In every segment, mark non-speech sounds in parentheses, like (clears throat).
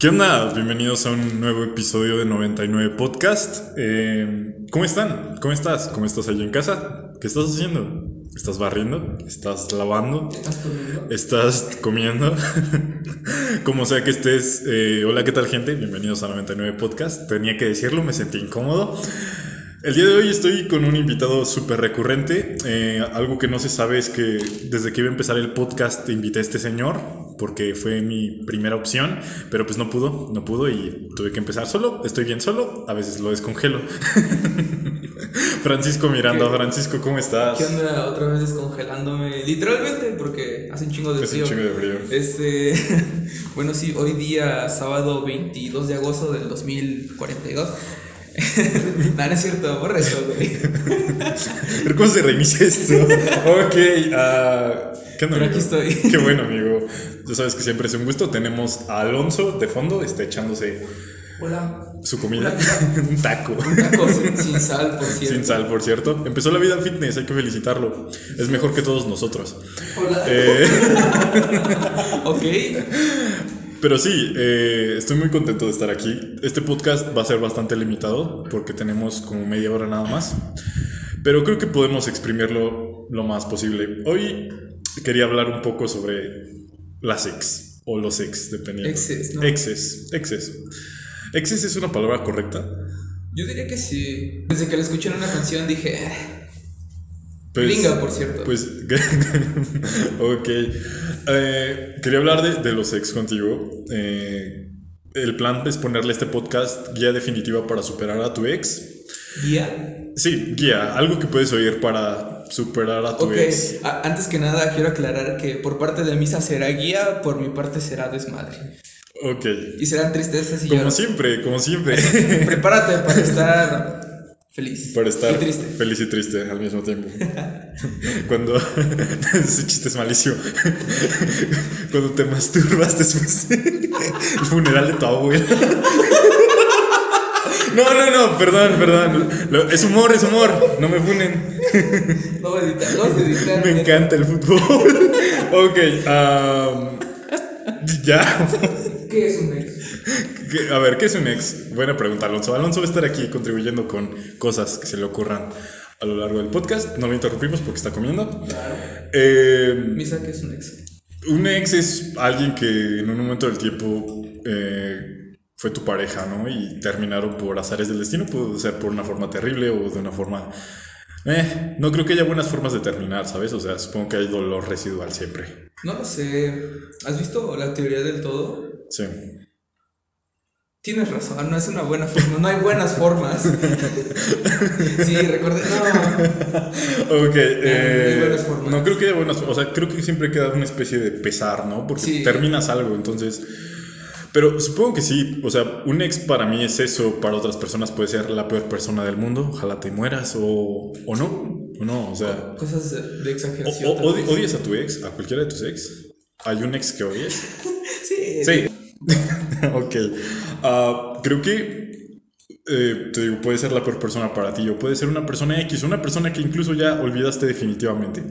¿Qué onda? Bienvenidos a un nuevo episodio de 99 Podcast. Eh, ¿Cómo están? ¿Cómo estás? ¿Cómo estás allí en casa? ¿Qué estás haciendo? ¿Estás barriendo? ¿Estás lavando? ¿Estás comiendo? ¿Estás comiendo? (laughs) Como sea que estés. eh, hola, ¿qué tal, gente? Bienvenidos a 99 Podcast. Tenía que decirlo, me sentí incómodo. El día de hoy estoy con un invitado súper recurrente. Eh, algo que no se sabe es que desde que iba a empezar el podcast invité a este señor porque fue mi primera opción, pero pues no pudo, no pudo y tuve que empezar solo. Estoy bien solo, a veces lo descongelo. (laughs) Francisco Miranda, ¿Qué? Francisco, ¿cómo estás? ¿Qué onda? Otra vez descongelándome. Literalmente, porque hace un chingo de Es un frío. chingo de frío. Este. (laughs) bueno, sí, hoy día, sábado 22 de agosto del 2042. (laughs) no, no es cierto, borra eso, güey. Pero ¿Cómo se reinicia esto? ok, ah, ¿qué onda, Pero aquí amigo? estoy. Qué bueno, amigo. Ya sabes que siempre es un gusto. Tenemos a Alonso de fondo, está echándose Hola. su comida, Hola. (laughs) un taco. Un taco sin, sin sal, por cierto. Sin sal, por cierto. Empezó la vida fitness, hay que felicitarlo. Es mejor que todos nosotros. Hola. Eh, (laughs) ok. pero sí, eh, estoy muy contento de estar aquí. Este podcast va a ser bastante limitado porque tenemos como media hora nada más. Pero creo que podemos exprimirlo lo más posible. Hoy quería hablar un poco sobre las ex o los ex, dependiendo. Exes, ¿no? Exes, exes. Exes es una palabra correcta. Yo diría que sí. Desde que la escuché en una canción dije. "Eh". Pues- Gringa, por cierto. Pues, (laughs) ok. Eh, quería hablar de, de los ex contigo. Eh, el plan es ponerle este podcast guía definitiva para superar a tu ex. Guía. Sí, guía, algo que puedes oír para superar a tu Ok, ex. a- antes que nada quiero aclarar que por parte de Misa será guía, por mi parte será desmadre. Ok. Y serán tristezas y Como lloros. siempre, como siempre. (laughs) Prepárate para estar feliz. Para estar Y triste. feliz y triste al mismo tiempo. (laughs) Cuando. (laughs) Ese chiste es malísimo. Cuando te masturbas después del funeral de tu abuela. No, no, no, perdón, perdón. Es humor, es humor. No me funen. (laughs) No voy a editar, no voy a editar. Me encanta el fútbol. (laughs) Ok, ya. ¿Qué es un ex? ¿Qué- A ver, ¿qué es un ex? Buena pregunta, Alonso. Alonso va a estar aquí contribuyendo con cosas que se le ocurran a lo largo del podcast. No lo interrumpimos porque está comiendo. Eh, Misa, ¿qué es un ex? un ex es alguien que en un momento del tiempo eh, fue tu pareja, ¿no? Y terminaron por azares del destino. Puede ser por una forma terrible o de una forma... Eh, no creo que haya buenas formas de terminar, ¿sabes? O sea, supongo que hay dolor residual siempre. No lo sé. ¿Has visto la teoría del todo? Sí. Tienes razón, no es una buena forma, no hay buenas formas. (laughs) sí, recuerda, no. Ok, eh, hay buenas formas. no creo que haya buenas, o sea, creo que siempre queda una especie de pesar, ¿no? Porque Sí. terminas algo, entonces, pero supongo que sí, o sea, un ex para mí es eso, para otras personas puede ser la peor persona del mundo, ojalá te mueras o, o no, o no, o sea, Cosas de, o- exageración. o- vez. odias a tu ex, a cualquiera de tus ex, hay un ex que odies. (laughs) Sí. Sí. (laughs) ok. Ah, creo que eh, te digo, puede ser la peor persona para ti o puede ser una persona X, una persona que incluso ya olvidaste definitivamente.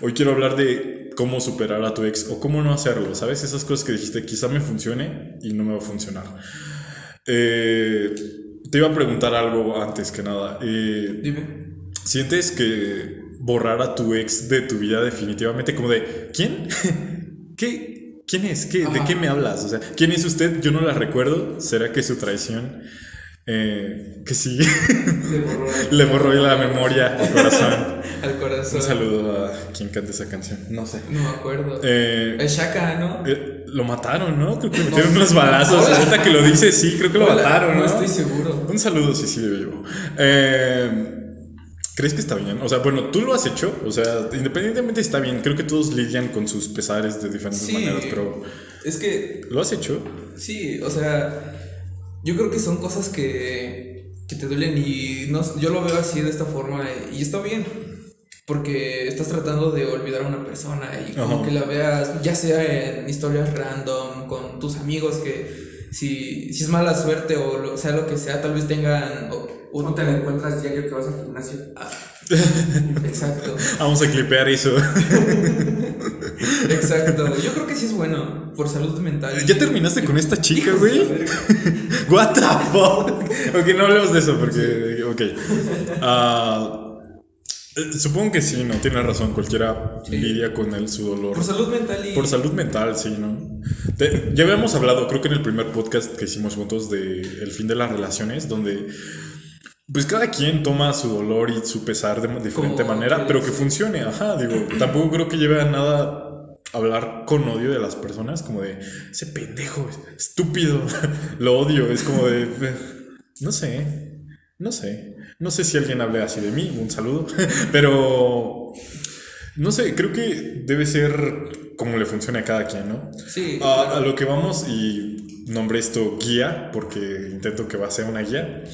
Hoy quiero hablar de cómo superar a tu ex o cómo no hacerlo, ¿sabes? Esas cosas que dijiste, quizá me funcione y no me va a funcionar. Eh, te iba a preguntar algo antes que nada. Eh, Dime. ¿Sientes que borrar a tu ex de tu vida definitivamente como de ¿quién? (laughs) ¿Qué? ¿Quién es? ¿Qué, ¿De qué me hablas? O sea, ¿quién es usted? Yo no la recuerdo. ¿Será que su traición? Eh, que sí, Le borró, le borró la memoria al corazón. (laughs) al corazón. Un saludo a quien cante esa canción. No sé. No me acuerdo. Eh, Es Shaka, ¿no? eh, lo mataron, ¿no? Creo que metieron unos balazos. Ahorita que lo dice, sí, creo que lo Hola, mataron, ¿no? No estoy seguro. Un saludo, sí, sí, vivo. Eh, ¿Crees que está bien? O sea, bueno, tú lo has hecho. O sea, independientemente está bien. Creo que todos lidian con sus pesares de diferentes Sí. maneras, pero Es que, ¿lo has hecho? sí, o sea, yo creo que son cosas que, que te duelen y no, yo lo veo así de esta forma y está bien. Porque estás tratando de olvidar a una persona y como Ajá. que la veas, ya sea en historias random, con tus amigos que si, si es mala suerte o lo- sea lo que sea, tal vez tengan o- un- No te la encuentras diario que vas al gimnasio. (laughs) Exacto. Vamos a clipear eso. Exacto. Yo creo que sí es bueno. Por salud mental. ¿Ya terminaste con esta chica, güey? What the fuck? Ok, no hablemos de eso porque. Ok. Ah, supongo que sí, ¿no? Tiene razón. Cualquiera Sí. lidia con él su dolor. Por salud mental y. Por salud mental, sí, ¿no? Te- ya habíamos hablado, creo que en el primer podcast que hicimos juntos de el fin de las relaciones, donde pues cada quien toma su dolor y su pesar de diferente Como manera, pero que funcione, ajá, digo, tampoco creo que lleve a nada hablar con odio de las personas, como de ese pendejo, estúpido, (laughs) lo odio, es como de, (laughs) no sé, no sé, no sé si alguien hable así de mí, un saludo, (laughs) pero no sé, creo que debe ser como le funcione a cada quien, ¿no? Sí. A, a lo que vamos y nombré esto guía, porque intento que va a ser una guía.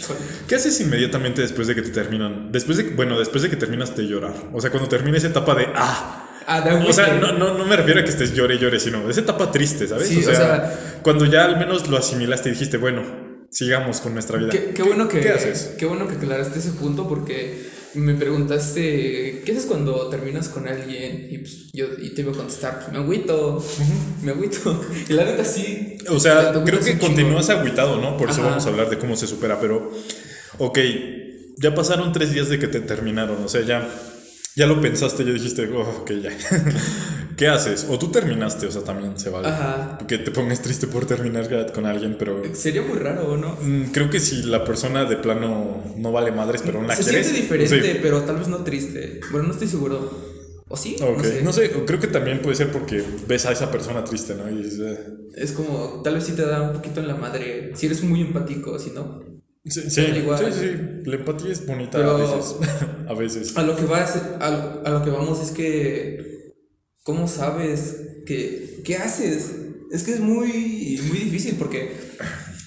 ¿Qué haces inmediatamente después de que te terminan? Después de, bueno, después de que terminas de llorar. O sea, cuando termina esa etapa de ah. Ah, O sea, no, no, no me refiero a que estés llore y llore, sino esa etapa triste, ¿sabes? Sí, o, sea, o sea- cuando ya al menos lo asimilaste y dijiste, bueno, sigamos con nuestra vida. Qué, qué bueno que, ¿Qué haces? Qué bueno que aclaraste ese punto porque me preguntaste, ¿qué haces cuando terminas con alguien? Y pues yo y te iba a contestar, pues me agüito, me agüito. (laughs) Y la neta sí. O sea, creo que continúas agüitado, ¿no? Por eso Ajá. vamos a hablar de cómo se supera, pero, ok, ya pasaron tres días de que te terminaron, o sea, ya, ya lo pensaste, ya dijiste, oh, ok, ya. (laughs) ¿Qué haces? O tú terminaste, o sea, también se vale. Ajá. Que te pongas triste por terminar con alguien, pero Sería muy raro, ¿no? mm, creo que si la persona de plano no vale madres, pero no la Se quieres. siente diferente, sí. pero tal vez no triste. Bueno, no estoy seguro. ¿O sí? Ok, no sé. creo que también puede ser porque ves a esa persona triste, ¿no? Y dices, eh, Es como, tal vez sí te da un poquito en la madre. Si eres muy empático, si no. Sí, sí, Al igual. sí, sí, la empatía es bonita a veces. (laughs) a veces. A lo que vas, a, a lo que vamos es que. ¿Cómo sabes que qué haces? Es que es muy muy difícil porque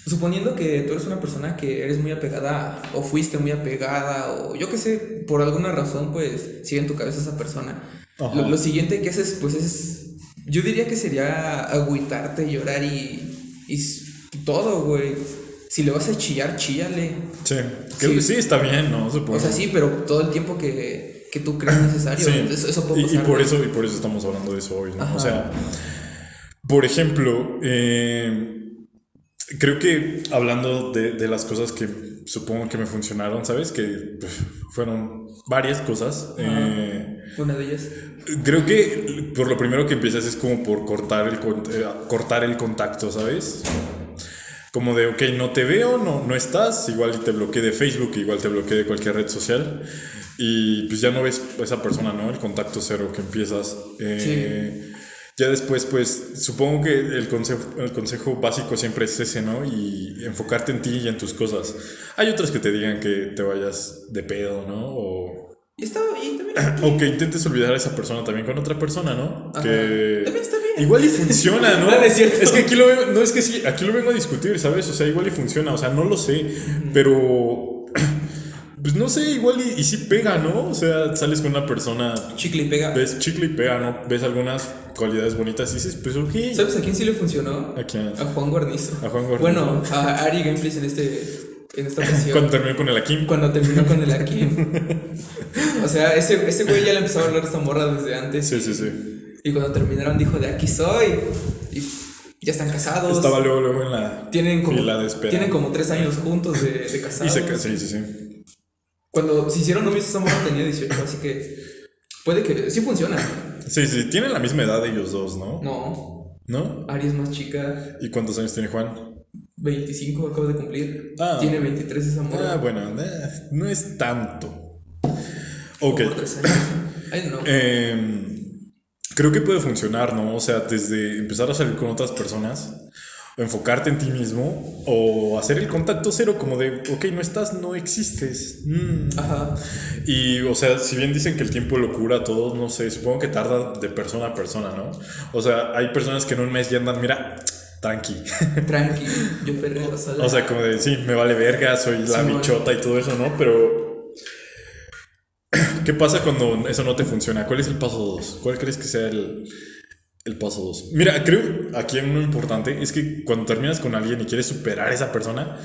suponiendo que tú eres una persona que eres muy apegada o fuiste muy apegada o yo qué sé, por alguna razón pues sigue en tu cabeza esa persona. Lo, lo siguiente que haces pues es yo diría que sería agüitarte, llorar y y todo, güey. Si le vas a chillar, chíllale. Sí, creo que Sí. está bien, ¿no? Supongo. O sea, sí, pero todo el tiempo que, que tú creas necesario. Sí. Eso, eso puede y, y pasar, por eso y por eso estamos hablando de eso hoy, ¿no? Ajá. O sea, por ejemplo, eh, creo que hablando de, de las cosas que supongo que me funcionaron, ¿sabes? Que pues, fueron varias cosas. eh, Una de ellas. Creo que por lo primero que empiezas es como por cortar el, eh, cortar el contacto, ¿sabes? Como de, ok, no te veo, no, no estás, igual te bloqueé de Facebook, igual te bloqueé de cualquier red social. Y pues ya no ves a esa persona, ¿no? El contacto cero que empiezas. Eh, Ya después, pues supongo que el consejo, el consejo básico siempre es ese, ¿no? Y enfocarte en ti y en tus cosas. Hay otros que te digan que te vayas de pedo, ¿no? O Y está y también. (clears throat) o que intentes olvidar a esa persona también con otra persona, ¿no? Ajá. Que También está bien. Igual y funciona, ¿no? No, (laughs) no es cierto. Es que aquí lo no es que sí, aquí lo vengo a discutir, ¿sabes? O sea, igual y funciona, o sea, no lo sé, pero pues no sé, igual y, y sí pega, ¿no? O sea, sales con una persona, Chicle y pega. ves chicle y pega, ¿no? Ves algunas cualidades bonitas y dices, pues ok. ¿Sabes a quién sí le funcionó? ¿A quién? A Juan Guarnizo. A Juan Guarnizo. Bueno, a Ari Gameplays en este. En esta (laughs) ocasión. Cuando terminé con el Akim. cuando terminó con el Akim. (laughs) o sea, ese, ese güey ya le empezaba a hablar a esta morra desde antes. Sí, sí, sí. Y cuando terminaron dijo, de aquí soy. Y ya están casados. Estaba luego, luego en la tienen como, fila de espera. tienen como tres años juntos de, de y casados. se ca- sí, sí, sí. Cuando se hicieron novios, esa morra tenía 18, así que puede que sí funciona. Sí, sí, tienen la misma edad ellos dos, ¿no? No, ¿No? Ari es más chica, ¿Y cuántos años tiene Juan? 25 acaba de cumplir. Ah. Tiene 23 esa morra. Ah, bueno, eh, no es tanto. Ok. Por tres años. I don't know. Creo que puede funcionar, ¿no? O sea, desde empezar a salir con otras personas, enfocarte en ti mismo, o hacer el contacto cero, como de, ok, no estás, no existes. Mm. Ajá. Y, o sea, si bien dicen que el tiempo lo cura a todos, no sé, supongo que tarda de persona a persona, ¿no? O sea, hay personas que en un mes ya andan, mira, tranqui. (laughs) Tranqui, yo perreo sola. O sea, como de, sí, me vale verga, soy la Simón. bichota y todo eso, ¿no? Pero... ¿Qué pasa cuando eso no te funciona? ¿Cuál es el paso 2? ¿Cuál crees que sea el, el paso 2? Mira, creo aquí uno importante es que cuando terminas con alguien y quieres superar a esa persona,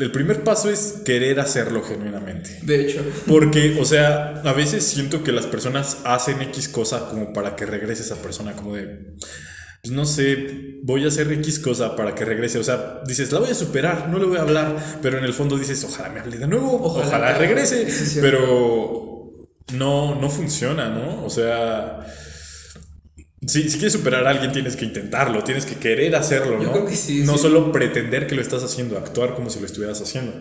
El primer paso es querer hacerlo genuinamente. De hecho. Porque, o sea, a veces siento que las personas hacen X cosa como para que regrese esa persona, como de, pues no sé, voy a hacer X cosa para que regrese. O sea, dices, la voy a superar, no le voy a hablar, pero en el fondo dices, ojalá me hable de nuevo, ojalá, Ojalá, regrese. sí, pero no, no funciona, ¿no? O sea... Si, si quieres superar a alguien tienes que intentarlo, tienes que querer hacerlo, Yo ¿no? creo que sí, no sí. solo pretender que lo estás haciendo, actuar como si lo estuvieras haciendo.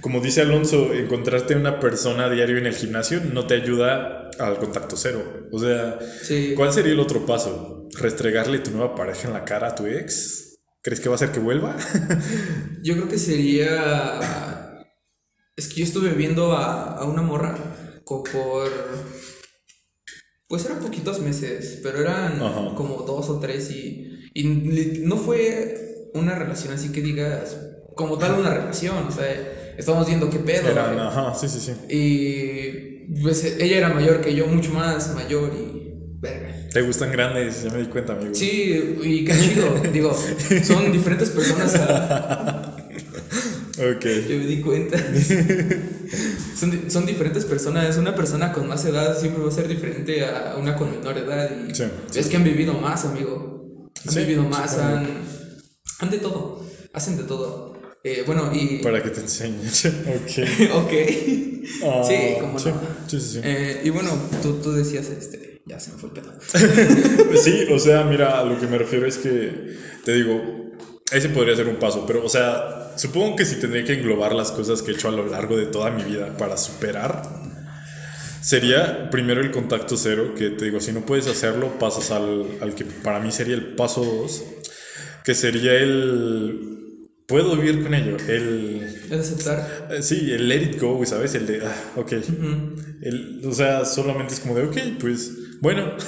Como dice Alonso, encontrarte una persona a diario en el gimnasio no te ayuda al contacto cero. O sea, Sí. ¿cuál sería el otro paso? ¿Restregarle tu nueva pareja en la cara a tu ex? ¿Crees que va a hacer que vuelva? Yo creo que sería. Es que yo estuve viendo a, a una morra por. Pues eran poquitos meses, pero eran Ajá. como dos o tres y, y no fue una relación así que digas como tal una relación, o sea, estábamos viendo qué pedo. Eran, ajá, sí, sí, sí. Y pues ella era mayor que yo, mucho más mayor y verga. ¿Te gustan grandes? Ya me di cuenta, amigo. Sí, y qué chido, (laughs) digo, son diferentes personas a, Ok. Yo me di cuenta. (laughs) son, son diferentes personas. Una persona con más edad siempre va a ser diferente a una con menor edad. Y Sí, es que han vivido más, amigo. Han Sí, vivido más, han, han de todo. Hacen de todo. Eh, bueno, y. Para que te enseñe. (laughs) ok. (laughs) ok. Ah, sí, como sí, no. sí, sí, sí. Eh, y bueno, tú, tú decías este. Ya se me fue el pedo. (laughs) Sí, o sea, mira, a lo que me refiero es que, te digo, ese podría ser un paso, pero, o sea, supongo que si tendría que englobar las cosas que he hecho a lo largo de toda mi vida para superar, sería primero el contacto cero, que te digo, si no puedes hacerlo, pasas al, al que para mí sería el paso dos, que sería el... Puedo vivir con ello, el... Es aceptar. eh, Sí, el let it go, ¿sabes? El de, ah, ok. El- o sea, solamente es como de, ok, pues, bueno. (laughs)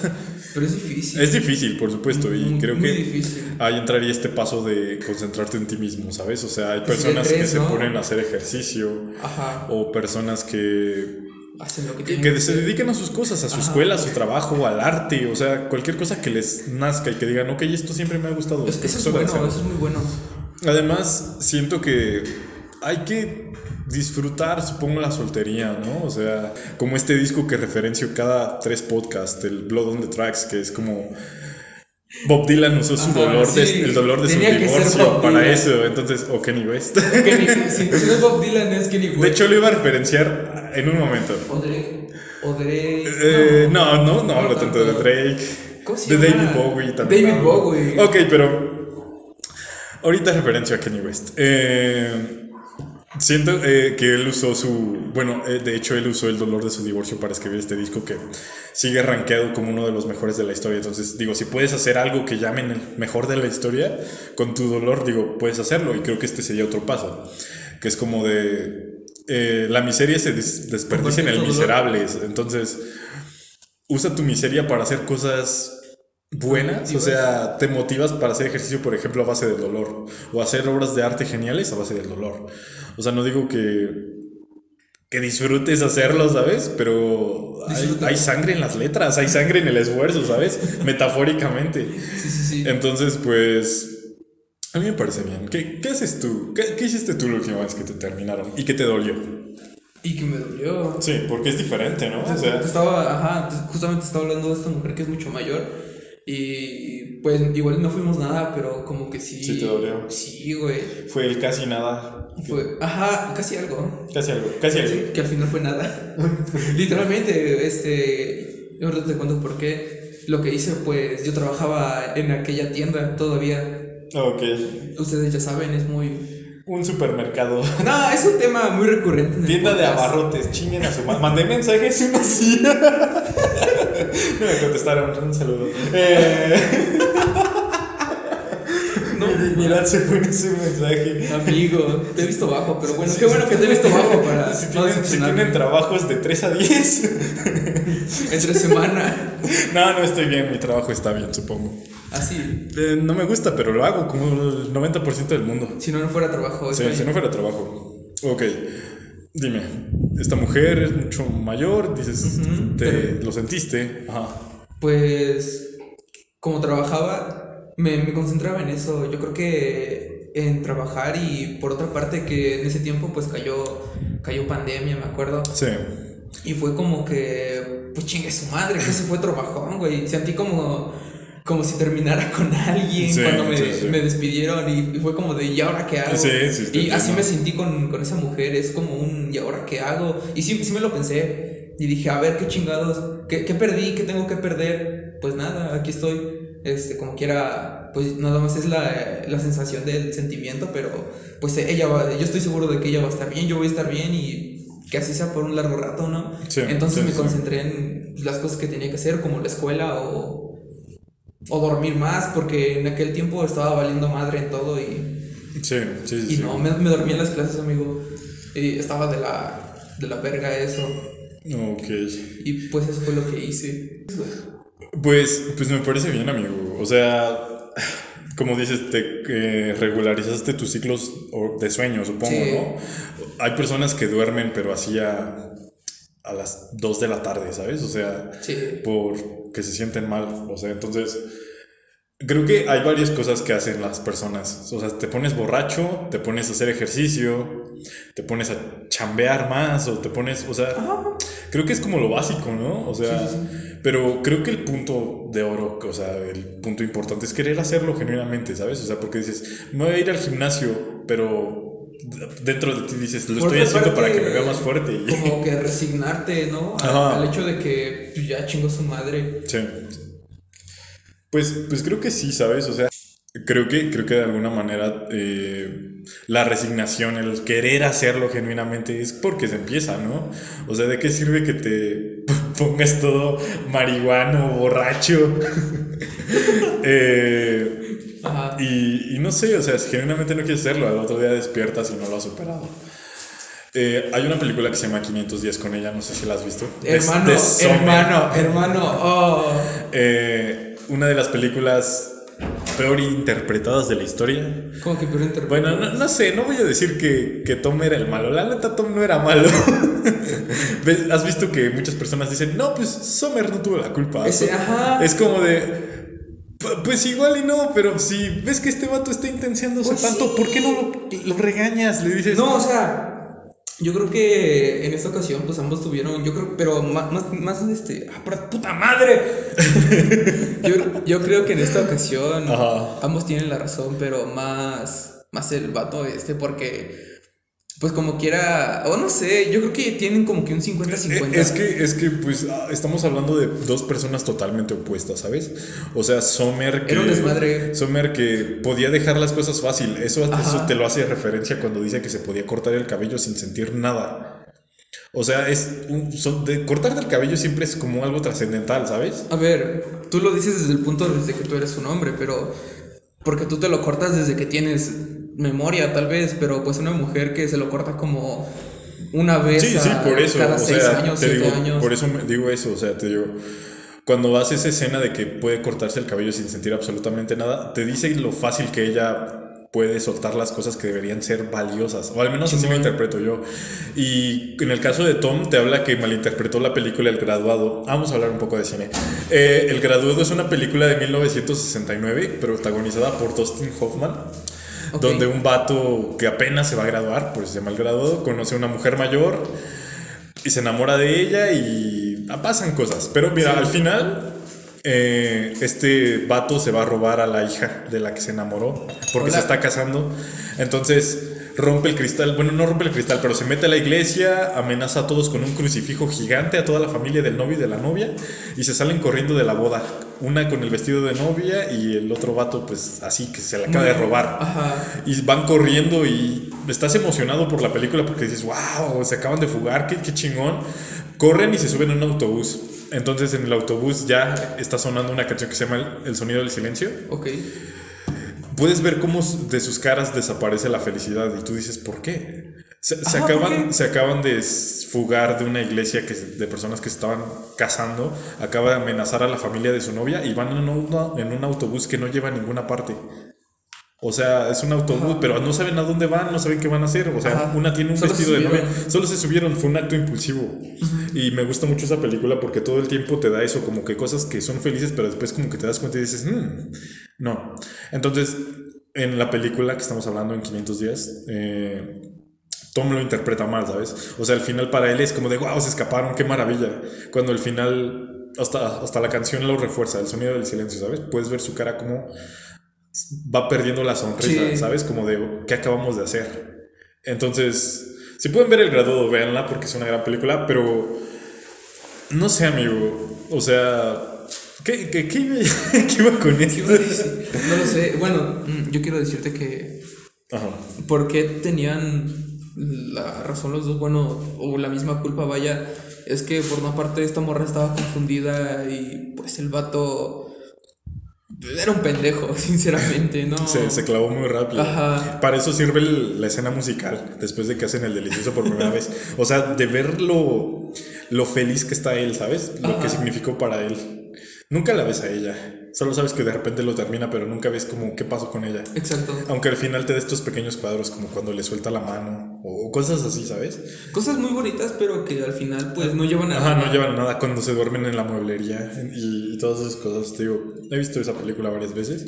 Pero es difícil. Es difícil, por supuesto, y Muy- creo muy que difícil. ahí entraría este paso de concentrarte en ti mismo, ¿sabes? O sea, hay personas que se ponen a hacer ejercicio Ajá. o personas que, Hacen lo que que, tienen que se dedican a sus cosas, a su Ajá. escuela, a su trabajo, al arte, o sea, cualquier cosa que les nazca y que digan, ok, esto siempre me ha gustado. Es- Eso es bueno, hacerlo". eso es muy bueno. Además, siento que hay que disfrutar, supongo, la soltería, ¿no? O sea, como este disco que referencio cada tres podcasts, el Blood on the Tracks, que es como Bob Dylan usó su Ajá, dolor, de- el dolor de su Tenía divorcio para Dylan. eso, entonces, o Kenny West. (laughs) Kenny, si, si no es Bob Dylan, es Kenny De West. hecho, lo iba a referenciar en un momento. O Drake. O Drake. Eh, no, no, no no hablo tanto de. Drake. ¿Cómo se De? David Bowie también. David. Bowie. Ok, pero. Ahorita referencio a Kenny West. Eh, siento eh, que él usó su. Bueno, eh, de hecho, él usó el dolor de su divorcio para escribir este disco que sigue rankeado como uno de los mejores de la historia. Entonces, digo, si puedes hacer algo que llamen el mejor de la historia con tu dolor, digo, puedes hacerlo. Y creo que este sería otro paso. Que es como de. eh, la miseria se des- desperdicia en el miserables. Entonces, usa tu miseria para hacer cosas buenas, o sea, te motivas para hacer ejercicio, por ejemplo, a base del dolor, o hacer obras de arte geniales a base del dolor. O sea, no digo que que disfrutes hacerlo, ¿sabes? Pero hay, hay sangre en las letras, hay sangre en el esfuerzo, ¿sabes? (laughs) Metafóricamente. Sí, sí, sí. Entonces, pues, a mí me parece bien. ¿Qué, qué haces tú? ¿Qué, qué hiciste tú la última vez que te terminaron? ¿Y qué te dolió? Y que me dolió. Sí, porque es diferente, ¿no? O sea, te estaba, ajá, te- justamente estaba hablando de esta mujer que es mucho mayor. Y pues igual no fuimos nada, pero como que sí. Sí te dolió. Sí, güey. fue el casi nada. Fue, ajá, casi algo. Casi algo, casi algo. Sí, que al final fue nada. (laughs) Literalmente, este. Yo ahorita te cuento por qué. Lo que hice, pues yo trabajaba en aquella tienda todavía. Ok. Ustedes ya saben, es muy. Un supermercado. (laughs) No, es un tema muy recurrente. en Tienda de abarrotes, chinguen a su madre. Mandé mensajes y uno sí. (laughs) (laughs) no me contestaron, un saludo. Eh, (laughs) No, mi dignidad se fue en ese mensaje. amigo, te he visto bajo, pero bueno, qué bueno que te he visto bajo para (laughs) Si no tienen, si tienen trabajos de 3 a 10. Entre semana. no, no estoy bien, mi trabajo está bien, supongo. Así. Eh, no me gusta, pero lo hago como el 90% del mundo. Si no, no fuera trabajo. Sí, si no fuera trabajo. Ok. Dime, esta mujer es mucho mayor, dices, te, pero- lo sentiste. Ajá. Pues, como trabajaba, me, me concentraba en eso. Yo creo que en trabajar y por otra parte que en ese tiempo pues cayó, cayó pandemia, me acuerdo. Sí. Y fue como que, pues chingue su madre, que se fue trabajón, güey. Sentí como, como si terminara con alguien Sí, cuando me, sí, sí. me despidieron y, y fue como de, ¿y ahora qué hago? Sí, sí, te y así me sentí con, con esa mujer, es como un, ¿y ahora qué hago? Y sí, sí me lo pensé y dije, a ver, qué chingados, ¿qué, qué perdí? ¿Qué tengo que perder? Pues nada, aquí estoy. Este, como quiera, pues nada más es la, la sensación del sentimiento, pero pues ella va, yo estoy seguro de que ella va a estar bien, yo voy a estar bien y que así sea por un largo rato, ¿no? Sí, Entonces sí, me sí. concentré en las cosas que tenía que hacer, como la escuela o, o dormir más, porque en aquel tiempo estaba valiendo madre en todo y, Sí, sí, y no, me, me dormí en las clases, amigo. Y estaba de la, de la verga eso. Ok. Y pues eso fue lo que hice. Pues, pues me parece bien, amigo. O sea, como dices, te eh, regularizaste tus ciclos de sueño, supongo, Sí. ¿no? Hay personas que duermen, pero así a, a las 2 de la tarde, ¿sabes? O sea, Sí. porque se sienten mal. O sea, entonces, creo que hay varias cosas que hacen las personas. O sea, te pones borracho, te pones a hacer ejercicio, te pones a chambear más, o te pones, o sea, creo que es como lo básico, ¿no? O sea, pero creo que el punto de oro, o sea, el punto importante es querer hacerlo genuinamente, ¿sabes? O sea, porque dices, me voy a ir al gimnasio, pero dentro de ti dices, lo Por estoy haciendo para que me vea más fuerte. Y, Como que resignarte, ¿no? A- Ajá. al hecho de que pues, ya chingó su madre. Sí. Pues, pues creo que sí, ¿sabes? O sea, creo que, creo que de alguna manera eh, la resignación, el querer hacerlo genuinamente es porque se empieza, ¿no? O sea, ¿de qué sirve que te (laughs) pongas todo marihuano, borracho? (laughs) Eh, y, y no sé, o sea, si genuinamente no quieres hacerlo, al otro día despiertas y no lo has superado. Eh, hay una película que se llama 500 días con ella, no sé si la has visto. Hermano, de hermano, hermano. Oh. Eh, una de las películas peor interpretadas de la historia. Como que peor interpretado. Bueno, no, no sé, no voy a decir que, que Tom era el malo. La neta, Tom no era malo. (laughs) Has visto que muchas personas dicen, no, pues Sommer no tuvo la culpa. Ese, ajá. Es como de. "Pu- Pues igual y no, pero si ves que este vato está intenciándose Pues tanto, sí. ¿por qué no lo, lo regañas? Le dices, No, o sea, yo creo que en esta ocasión, pues ambos tuvieron, yo creo, pero más, más, más este, ah, puta madre. (laughs) yo, yo creo que en esta ocasión Ajá. ambos tienen la razón, pero más, más el vato este, porque, pues como quiera, o no sé, yo creo que tienen como que un 50-50. Eh, Es que, es que, pues, ah, estamos hablando de dos personas totalmente opuestas, ¿sabes? O sea, Sommer que... Era un desmadre. Sommer que podía dejar las cosas fácil. Eso, eso te lo hace referencia cuando dice que se podía cortar el cabello sin sentir nada. O sea, es un, son- de, cortarte el cabello siempre es como algo trascendental, ¿sabes? A ver, tú lo dices desde el punto desde que tú eres un hombre, pero porque tú te lo cortas desde que tienes memoria, tal vez, pero pues una mujer que se lo corta como una vez Sí, sí, a- por eso. cada o seis sea, años, te siete digo, años. Por eso me digo eso, o sea, te digo, cuando hace esa escena de que puede cortarse el cabello sin sentir absolutamente nada, te dice lo fácil que ella puede soltar las cosas que deberían ser valiosas, o al menos así lo interpreto yo. Y en el caso de Tom, te habla que malinterpretó la película El Graduado. Vamos a hablar un poco de cine. Eh, el Graduado es una película de 1969, protagonizada por Dustin Hoffman. Donde un vato que apenas se va a graduar, pues se llama el graduado, conoce a una mujer mayor y se enamora de ella y ah, pasan cosas. Pero mira, al final, eh, este vato se va a robar a la hija de la que se enamoró porque Hola. se está casando. Entonces rompe el cristal, bueno, no rompe el cristal, pero se mete a la iglesia, amenaza a todos con un crucifijo gigante, a toda la familia del novio y de la novia, y se salen corriendo de la boda. Una con el vestido de novia y el otro vato, pues así, que se la acaba de robar. Ajá. Y van corriendo y estás emocionado por la película porque dices, wow, se acaban de fugar, qué, qué chingón. Corren y se suben a un autobús. Entonces en el autobús ya está sonando una canción que se llama El, El sonido del silencio. Ok. Puedes ver cómo de sus caras desaparece la felicidad y tú dices, ¿por qué? Se, se Ajá, ¿por acaban, qué? se acaban de fugar de una iglesia que, de personas que se estaban casando, acaba de amenazar a la familia de su novia y van en un, en un autobús que no lleva a ninguna parte. O sea, es un autobús, pero no saben a dónde van, no saben qué van a hacer. O sea, Ajá. una tiene un Solo vestido de novia. Solo se subieron, fue un acto impulsivo. Y me gusta mucho esa película porque todo el tiempo te da eso, como que cosas que son felices, pero después como que te das cuenta y dices, "Mm, no. Entonces, en la película que estamos hablando en 500 días, eh, Tom lo interpreta mal, ¿sabes? O sea, al final para él es como de, wow, se escaparon, qué maravilla. Cuando al final, hasta, hasta la canción lo refuerza, el sonido del silencio, ¿sabes? Puedes ver su cara como va perdiendo la sonrisa, ¿sabes? Como de, ¿qué acabamos de hacer? Entonces, si pueden ver el graduado, véanla porque es una gran película, pero no sé, amigo. O sea, ¿qué, qué, qué, iba (laughs) con esto? No lo sé. Bueno, mm, yo quiero decirte que. Ajá. ¿Por qué tenían la razón los dos, bueno, o la misma culpa, vaya, es que por una parte esta morra estaba confundida y pues el vato era un pendejo, (laughs) sinceramente, ¿no? Se, se clavó muy rápido. Para eso sirve la escena musical, después de que hacen el delicioso por primera vez. O sea, de ver lo, feliz que está él, ¿sabes? Lo que significó para él. Nunca la ves a ella. Solo sabes que de repente lo termina, pero nunca ves como qué pasó con ella. Exacto. Aunque al final te dé estos pequeños cuadros, como cuando le suelta la mano, o cosas así, ¿sabes? Cosas muy bonitas, pero que al final, pues, no llevan a nada. Ajá, no llevan a nada cuando se duermen en la mueblería y, y todas esas cosas. Te digo, he visto esa película varias veces.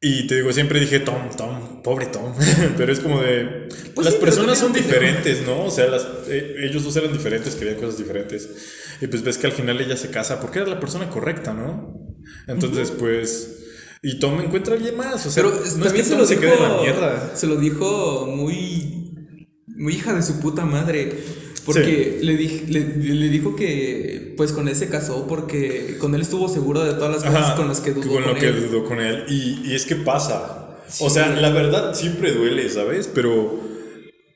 Y te digo, siempre dije Tom, Tom, pobre Tom. (laughs) Pero es como de. Pues las personas son diferentes, ¿no? O sea, las, eh, ellos dos eran diferentes, querían cosas diferentes. Y pues ves que al final ella se casa porque era la persona correcta, ¿no? Entonces, pues. Y Tom encuentra a alguien más. O sea, Pero no es que se, lo se quede en la mierda. Se lo dijo muy. Muy hija de su puta madre. Porque le, le, dijo que pues con él se casó porque con él estuvo seguro de todas las cosas con las que dudó con, lo que dudó con él. Y, es que pasa. O sea, la verdad siempre duele, ¿sabes? Pero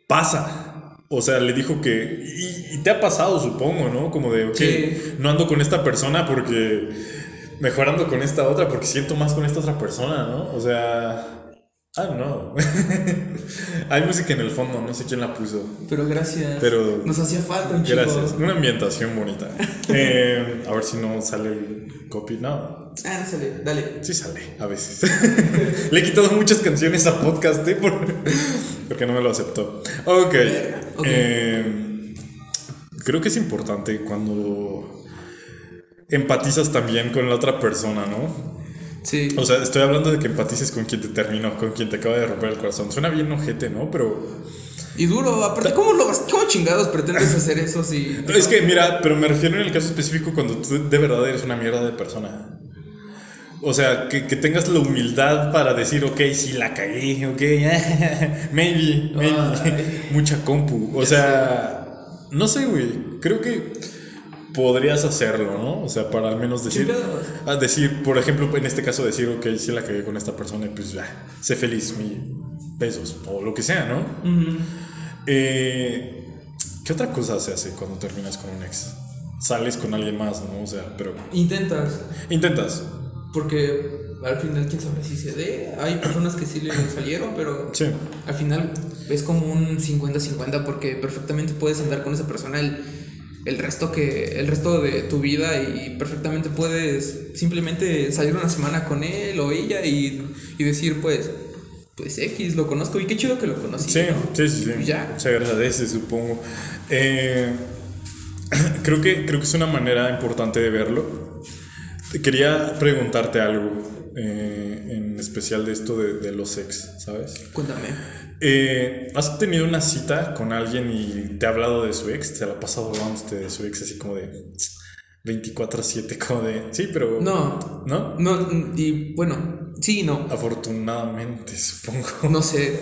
pasa. O sea, le dijo que... Y, te ha pasado, supongo, ¿no? Como de, ok, no ando con esta persona porque... Mejorando con esta otra porque siento más con esta otra persona, ¿no? O sea... Ah, no. (laughs) Hay música en el fondo, no sé quién la puso. Pero gracias. Pero Nos hacía falta un Gracias. Una ambientación bonita. (laughs) Eh, a ver si no sale el copy. No. Ah, no sale. Dale. Sí sale, a veces. (laughs) Le he quitado muchas canciones a podcast, ¿eh? porque no me lo aceptó. Ok. Eh, creo que es importante cuando empatizas también con la otra persona, ¿no? Sí. O sea, estoy hablando de que empatices con quien te terminó, con quien te acaba de romper el corazón. Suena bien ojete, ¿no? Pero. Y duro, aparte, ¿cómo, lo, ¿cómo chingados pretendes (laughs) hacer eso si.? Es que, mira, pero me refiero en el caso específico cuando tú de verdad eres una mierda de persona. O sea, que, que tengas la humildad para decir, ok, sí la cagué, ok, (laughs) maybe, maybe. (laughs) Mucha compu. O sea, no sé, güey. Creo que podrías hacerlo, ¿no? O sea, para al menos decir, a decir, por ejemplo, en este caso decir, ok, si la cagué con esta persona, pues ya, sé feliz, mi besos, o lo que sea, ¿no? Eh, ¿Qué otra cosa se hace cuando terminas con un ex? Sales con alguien más, ¿no? O sea, pero... Intentas. Intentas. Porque al final, quién sabe si se dé. Hay personas que sí le salieron, pero sí. al final es como un 50-50 porque perfectamente puedes andar con esa persona el el resto que el resto de tu vida y perfectamente puedes simplemente salir una semana con él o ella y, decir pues pues X lo conozco y qué chido que lo conocí sí sí sí, sí. ya. Se agradece supongo. Eh, (clears throat) creo que creo que es una manera importante de verlo. Quería preguntarte algo eh, en especial de esto de, de los ex sabes cuéntame eh, ¿Has tenido una cita con alguien y te ha hablado de su ex? ¿Te la ha pasado hablando de su ex así como de 24 a 7? Como de. Sí, pero. No. ¿No? No, y bueno, sí y no. Afortunadamente, supongo. No sé.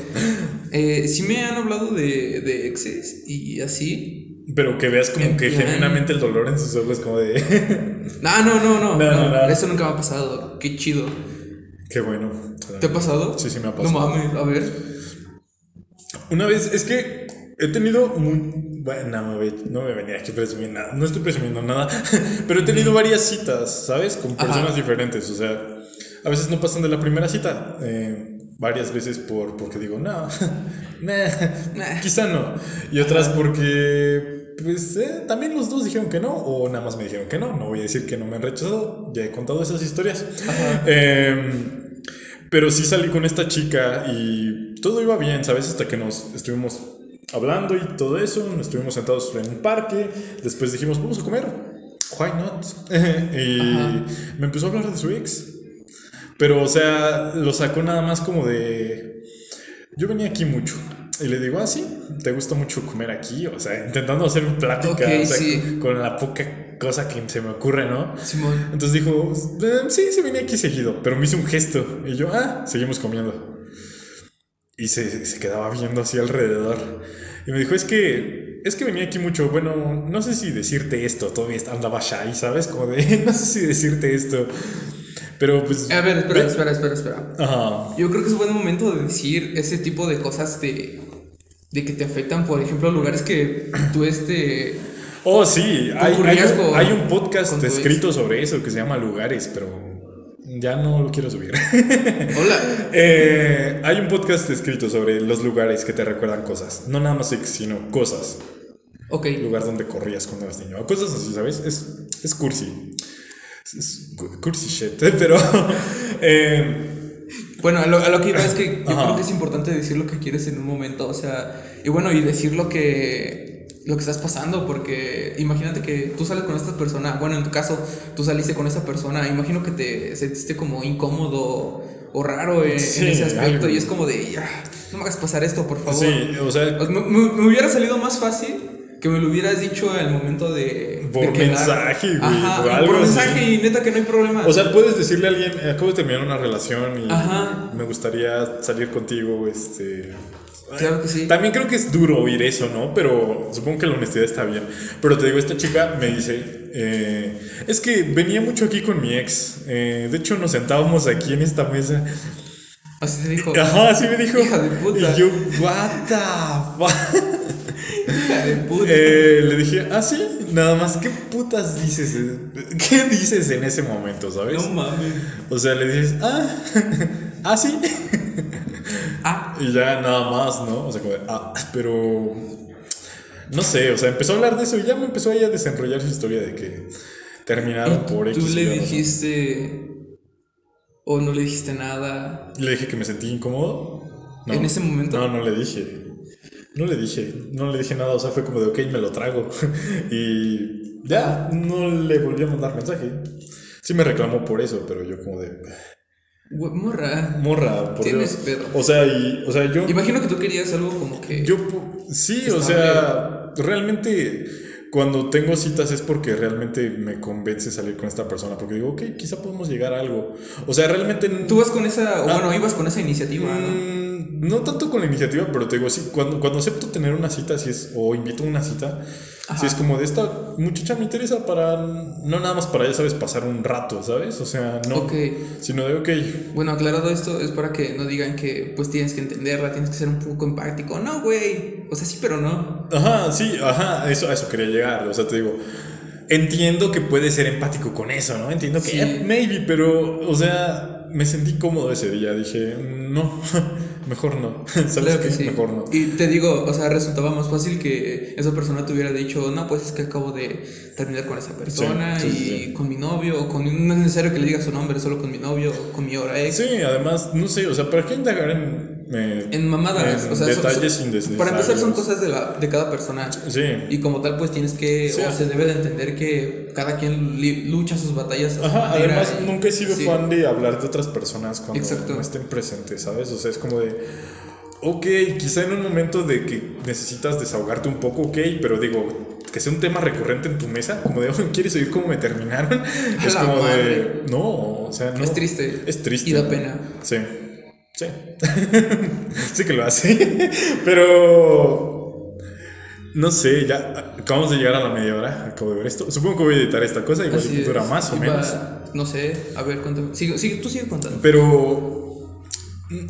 Eh, sí me han hablado de, de exes y así. Pero que veas como que genuinamente el dolor en sus ojos, como de. (laughs) no, no, no, no, no, Eso nunca me ha pasado. Qué chido. Qué bueno. ¿Te ha pasado? Sí, sí me ha pasado. No mames, a ver. Una vez, es que he tenido muy... Bueno, no me, venía aquí presumiendo nada, no estoy presumiendo nada, (laughs) pero he tenido varias citas, ¿sabes? Con personas diferentes, o sea, a veces no pasan de la primera cita, eh, varias veces por, porque digo, no, (laughs) nah, quizá no, y otras porque, pues, eh, también los dos dijeron que no, o nada más me dijeron que no, no voy a decir que no me han rechazado, ya he contado esas historias. Eh, pero sí salí con esta chica y todo iba bien, ¿sabes? Hasta que nos estuvimos hablando y todo eso, nos estuvimos sentados en un parque, después dijimos, vamos a comer, why not? (laughs) y me empezó a hablar de su ex. Pero, o sea, lo sacó nada más como de. Yo venía aquí mucho. Y le digo, ah, sí, te gusta mucho comer aquí. O sea, intentando hacer plática Ok, o sea, sí. con, la poca cosa que se me ocurre, ¿no? Simón. Entonces dijo, "Eh, sí, sí venía aquí seguido, pero me hizo un gesto. Y yo, ah, seguimos comiendo. Y se, se quedaba viendo así alrededor. Y me dijo, es que, es que venía aquí mucho. Bueno, no sé si decirte esto, todavía andaba shy, ¿sabes? Como de, (laughs) no sé si decirte esto. Pero pues... A ver, espera, espera, espera, espera. Ajá. Yo creo que es buen momento de decir ese tipo de cosas de, de que te afectan, por ejemplo, lugares que tú este... Oh, sí, hay, hay, un, hay un podcast tu ex. escrito sobre eso que se llama Lugares, pero ya no lo quiero subir. (laughs) Hola. Eh, hay un podcast escrito sobre los lugares que te recuerdan cosas. No nada más ex, sino cosas. Ok. Lugar donde corrías cuando eras niño. Cosas así, ¿sabes? Es, es cursi. Es, es cu- cursi shit. (laughs) Pero. eh, Bueno, a lo, a lo que iba es que yo (laughs) Ajá. creo que es importante decir lo que quieres en un momento, o sea, y bueno, y decir lo que lo que estás pasando, porque imagínate que tú sales con esta persona, bueno, en tu caso, tú saliste con esa persona, imagino que te sentiste como incómodo o raro en, en Sí, ese aspecto, algo. y es como de, "Ya, no me hagas pasar esto, por favor. sí, o sea, Me, me- me hubiera salido más fácil que me lo hubieras dicho al momento de. Por de mensaje, güey, Ajá, por y algo por así. mensaje y neta que no hay problema. O sea, puedes decirle a alguien, acabo de terminar una relación y Ajá. me gustaría salir contigo, este... claro que sí. También creo que es duro oír eso, ¿no? Pero supongo que la honestidad está bien. Pero te digo, esta chica me dice, eh, es que venía mucho aquí con mi ex. Eh, de hecho, nos sentábamos aquí en esta mesa. Así te dijo. Ajá, así me dijo. Hija de puta. Y yo, what the fuck? (laughs) Hija de puta. Eh, le dije, ah, sí, nada más, ¿qué putas dices? ¿Qué dices en ese momento, sabes? no mames. O sea, le dices, ah, (laughs) ah, sí. Ah, Y ya nada más, ¿no? O sea, como de, ah, pero. No sé, o sea, empezó a hablar de eso y ya me empezó ahí a desenrollar su historia de que terminaron por ¿tú X. le Y razón. dijiste. o no le dijiste nada? Le dije que me sentí incómodo. No. ¿En ese momento? No, no le dije. No le dije, no le dije nada, o sea, fue como de, ok, me lo trago. (laughs) y ya, no le volví a mandar mensaje. Sí me reclamó por eso, pero yo como de, Morra. morra, por Tienes Dios. pedo. O sea, y, o sea, yo... Imagino que tú querías algo como que. Yo, sí, o sea, realmente cuando tengo citas es porque realmente me convence salir con esta persona, porque digo, ok, quizá podemos llegar a algo. O sea, realmente... Tú vas con esa. O Ah. bueno, ibas con esa iniciativa, ¿no? Mm, no tanto con la iniciativa, pero te digo, sí, cuando, cuando acepto tener una cita, si es, o invito a una cita, si es como de esta muchacha me interesa para, no nada más para, ya sabes, pasar un rato, ¿sabes? O sea, no, Ok. sino de, ok, Bueno, aclarado esto es para que no digan que pues tienes que entenderla, tienes que ser un poco empático. No, güey. O sea, sí, pero no. Ajá, sí, ajá, eso, a eso quería llegar. O sea, te digo, entiendo que puedes ser empático con eso, ¿no? Entiendo que Sí. eh, maybe, pero, o sea, me sentí cómodo ese día. Dije, no, (laughs) mejor no. (laughs) ¿Sabes Claro que sí. Mejor no. Y te digo, o sea, resultaba más fácil que esa persona te hubiera dicho, no, pues es que acabo de terminar con esa persona Sí, sí, y con mi novio, o con no es necesario que le digas su nombre, solo con mi novio, o con mi hora ex. Sí, además, no sé, o sea, ¿para qué indagar en. Eh, En mamadas, en o sea, detalles son- para empezar son cosas de, la, de cada persona. Sí. Y como tal, pues tienes que, Sí. o se debe de entender que cada quien lucha sus batallas. a su Ajá, manera además y- nunca he sido sí. fan de hablar de otras personas cuando Exacto. no estén presentes, ¿sabes? O sea, es como de, ok, quizá en un momento de que necesitas desahogarte un poco, ok, pero digo, que sea un tema recurrente en tu mesa, como de, (laughs) "Oh, ¿quieres oír cómo me terminaron? (laughs) Es como madre. de, no, o sea, no. Es triste. Es triste. Y da pena. Sí, sí. (laughs) sí que lo hace, (laughs) pero... No sé, ya acabamos de llegar a la media hora, acabo de ver esto. Supongo que voy a editar esta cosa, igual Así dura es. más o Iba- menos. No sé, a ver, cuéntame. Sigue, sigue, tú sigue contando. Pero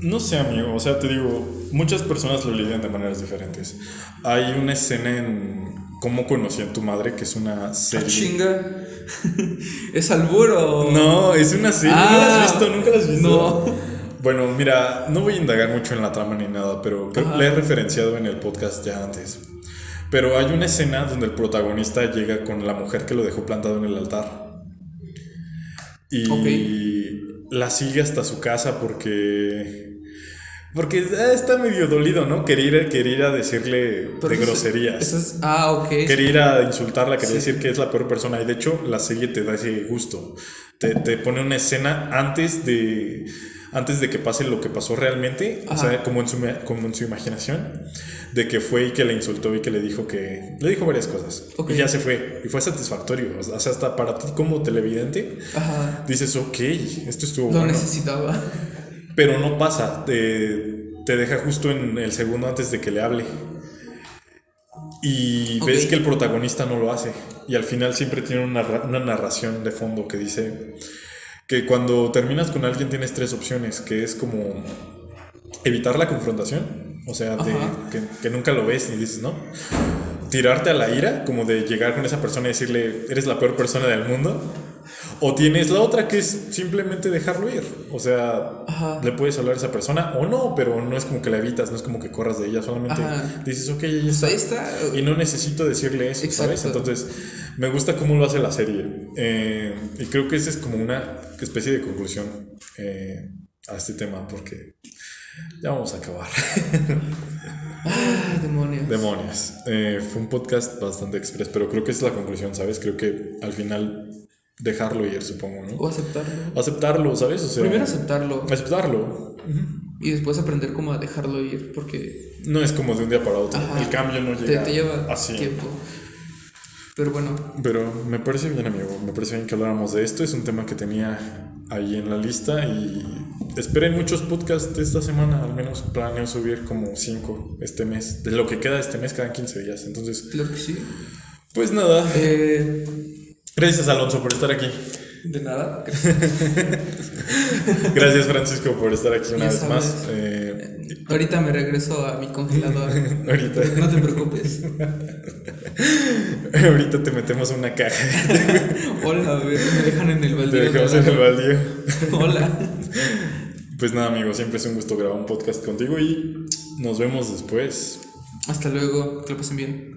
no sé, amigo, o sea, te digo, muchas personas lo lidian de maneras diferentes. Hay una escena en Cómo conocí a tu madre, que es una Ah, serie. chinga. (laughs) ¿Es albur o.? No, es una serie. ¿Nunca la has visto? ¿Nunca la has visto? No. Bueno, mira, no voy a indagar mucho en la trama ni nada, pero creo la he referenciado en el podcast ya antes. Pero hay una escena donde el protagonista llega con la mujer que lo dejó plantado en el altar. Y la sigue hasta su casa porque. Porque ah, está medio dolido, ¿no? Quería ir, quería ir a decirle Pero de eso groserías. eso es- ah, ok. Quería ir a insultarla, quería Sí. decir que es la peor persona. Y de hecho, la serie te da ese gusto. te, te pone una escena antes de antes de que pase lo que pasó realmente, o sea, como en, su, como en su imaginación, de que fue y que le insultó y que le dijo que... Le dijo varias cosas. Y ya se fue. Y fue satisfactorio. O sea, hasta para ti como televidente, dices, ok, esto estuvo Lo necesitaba. Pero no pasa. Te, te deja justo en el segundo antes de que le hable. Y ves que el protagonista no lo hace. Y al final siempre tiene una, una narración de fondo que dice que cuando terminas con alguien tienes tres opciones, que es como evitar la confrontación, o sea, que, nunca lo ves y dices, ¿no? Tirarte a la ira, como de llegar con esa persona y decirle, eres la peor persona del mundo. O tienes la otra que es simplemente dejarlo ir. O sea, le puedes hablar a esa persona o no, pero no es como que la evitas, no es como que corras de ella, solamente dices, ok, ella está. Ahí está. Y no necesito decirle eso, ¿sabes? Entonces, me gusta cómo lo hace la serie. Eh, y creo que esa es como una especie de conclusión eh, a este tema, porque ya vamos a acabar. Ah, demonios. Demonios. Eh, fue un podcast bastante express, pero creo que es la conclusión, ¿sabes? Creo que al final dejarlo ir, supongo, ¿no? O aceptarlo. Aceptarlo, ¿sabes? Primero aceptarlo. Aceptarlo. Y después aprender cómo a dejarlo ir, porque... No es como de un día para otro. El cambio no llega te, lleva tiempo. Pero bueno. Pero me parece bien, amigo. Me parece bien que habláramos de esto. Es un tema que tenía ahí en la lista y esperen muchos podcasts esta semana. Al menos planeo subir como cinco este mes. De lo que queda este mes, cada 15 días. Entonces. Claro que sí. Pues nada. Eh, Gracias, Alonso, por estar aquí. De nada. (laughs) Gracias, Francisco, por estar aquí una vez más. Eh, Ahorita me regreso a mi congelador. (laughs) Ahorita. No te preocupes. (laughs) Ahorita te metemos una caja. Hola, me dejan en el baldío. Te dejamos en el baldío. Hola. Pues nada, amigo, siempre es un gusto grabar un podcast contigo y nos vemos después. Hasta luego, que lo pasen bien.